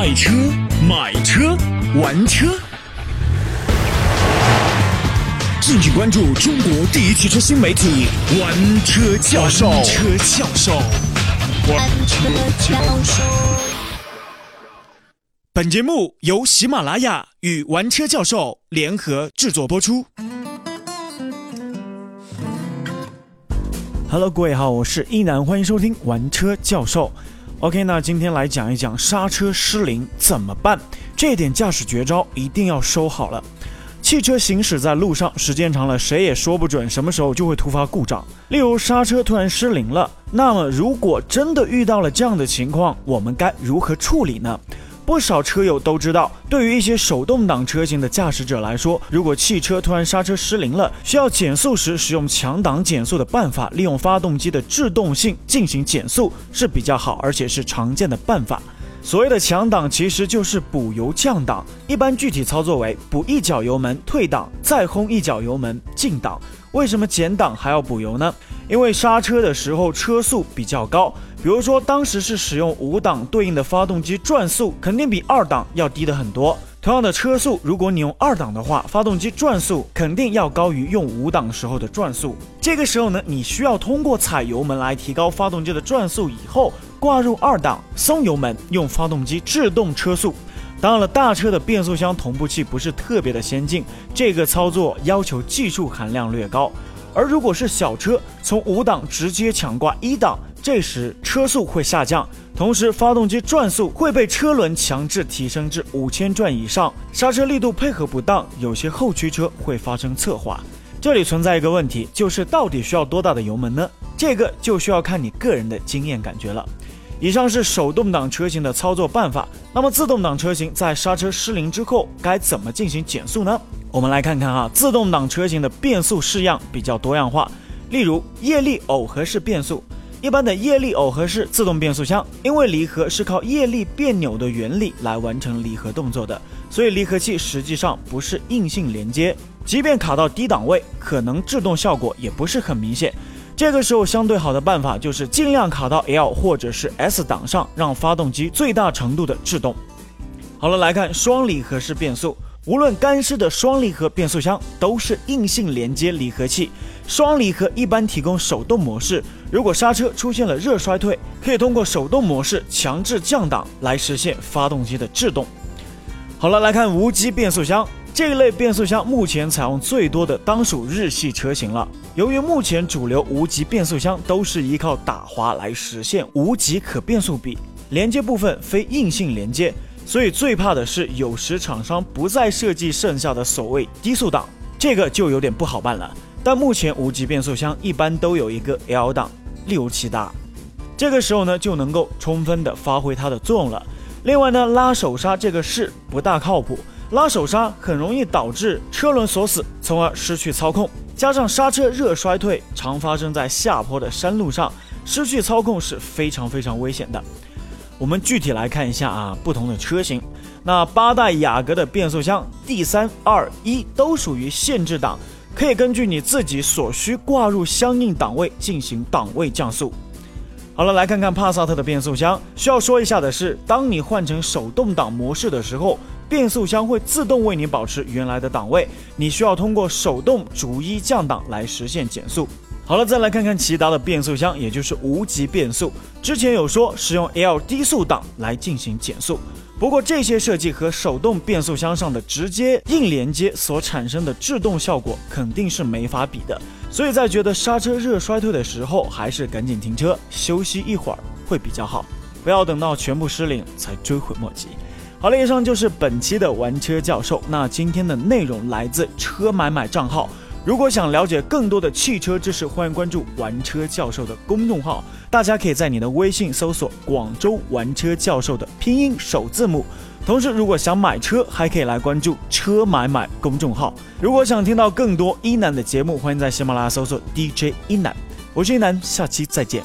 爱车、买车、玩车，敬请关注中国第一汽车新媒体“玩车教授”。玩车教授，玩车教授。本节目由喜马拉雅与玩车教授联合制作播出。Hello，各位好，我是一楠，欢迎收听玩车教授。OK，那今天来讲一讲刹车失灵怎么办？这点驾驶绝招一定要收好了。汽车行驶在路上，时间长了，谁也说不准什么时候就会突发故障。例如刹车突然失灵了，那么如果真的遇到了这样的情况，我们该如何处理呢？不少车友都知道，对于一些手动挡车型的驾驶者来说，如果汽车突然刹车失灵了，需要减速时使用强档减速的办法，利用发动机的制动性进行减速是比较好，而且是常见的办法。所谓的强档其实就是补油降档，一般具体操作为补一脚油门退档，再轰一脚油门进档。为什么减档还要补油呢？因为刹车的时候车速比较高。比如说，当时是使用五档，对应的发动机转速肯定比二档要低的很多。同样的车速，如果你用二档的话，发动机转速肯定要高于用五档时候的转速。这个时候呢，你需要通过踩油门来提高发动机的转速，以后挂入二档，松油门，用发动机制动车速。当然了，大车的变速箱同步器不是特别的先进，这个操作要求技术含量略高。而如果是小车，从五档直接强挂一档。这时车速会下降，同时发动机转速会被车轮强制提升至五千转以上，刹车力度配合不当，有些后驱车会发生侧滑。这里存在一个问题，就是到底需要多大的油门呢？这个就需要看你个人的经验感觉了。以上是手动挡车型的操作办法，那么自动挡车型在刹车失灵之后该怎么进行减速呢？我们来看看哈，自动挡车型的变速式样比较多样化，例如液力耦合式变速。一般的液力耦合式自动变速箱，因为离合是靠液力变扭的原理来完成离合动作的，所以离合器实际上不是硬性连接，即便卡到低档位，可能制动效果也不是很明显。这个时候，相对好的办法就是尽量卡到 L 或者是 S 档上，让发动机最大程度的制动。好了，来看双离合式变速。无论干湿的双离合变速箱都是硬性连接离合器，双离合一般提供手动模式。如果刹车出现了热衰退，可以通过手动模式强制降档来实现发动机的制动。好了，来看无级变速箱这一类变速箱，目前采用最多的当属日系车型了。由于目前主流无级变速箱都是依靠打滑来实现无级可变速比，连接部分非硬性连接。所以最怕的是，有时厂商不再设计剩下的所谓低速档，这个就有点不好办了。但目前无级变速箱一般都有一个 L 档六七大，这个时候呢就能够充分的发挥它的作用了。另外呢，拉手刹这个事不大靠谱，拉手刹很容易导致车轮锁死，从而失去操控。加上刹车热衰退常发生在下坡的山路上，失去操控是非常非常危险的。我们具体来看一下啊，不同的车型，那八代雅阁的变速箱 D 三二一都属于限制档，可以根据你自己所需挂入相应档位进行档位降速。好了，来看看帕萨特的变速箱。需要说一下的是，当你换成手动挡模式的时候，变速箱会自动为你保持原来的档位，你需要通过手动逐一降档来实现减速。好了，再来看看骐达的变速箱，也就是无级变速。之前有说使用 L 低速档来进行减速，不过这些设计和手动变速箱上的直接硬连接所产生的制动效果肯定是没法比的。所以在觉得刹车热衰退的时候，还是赶紧停车休息一会儿会比较好，不要等到全部失灵才追悔莫及。好了，以上就是本期的玩车教授。那今天的内容来自车买买账号。如果想了解更多的汽车知识，欢迎关注“玩车教授”的公众号。大家可以在你的微信搜索“广州玩车教授”的拼音首字母。同时，如果想买车，还可以来关注“车买买”公众号。如果想听到更多一楠的节目，欢迎在喜马拉雅搜索 DJ 一楠。我是一楠，下期再见。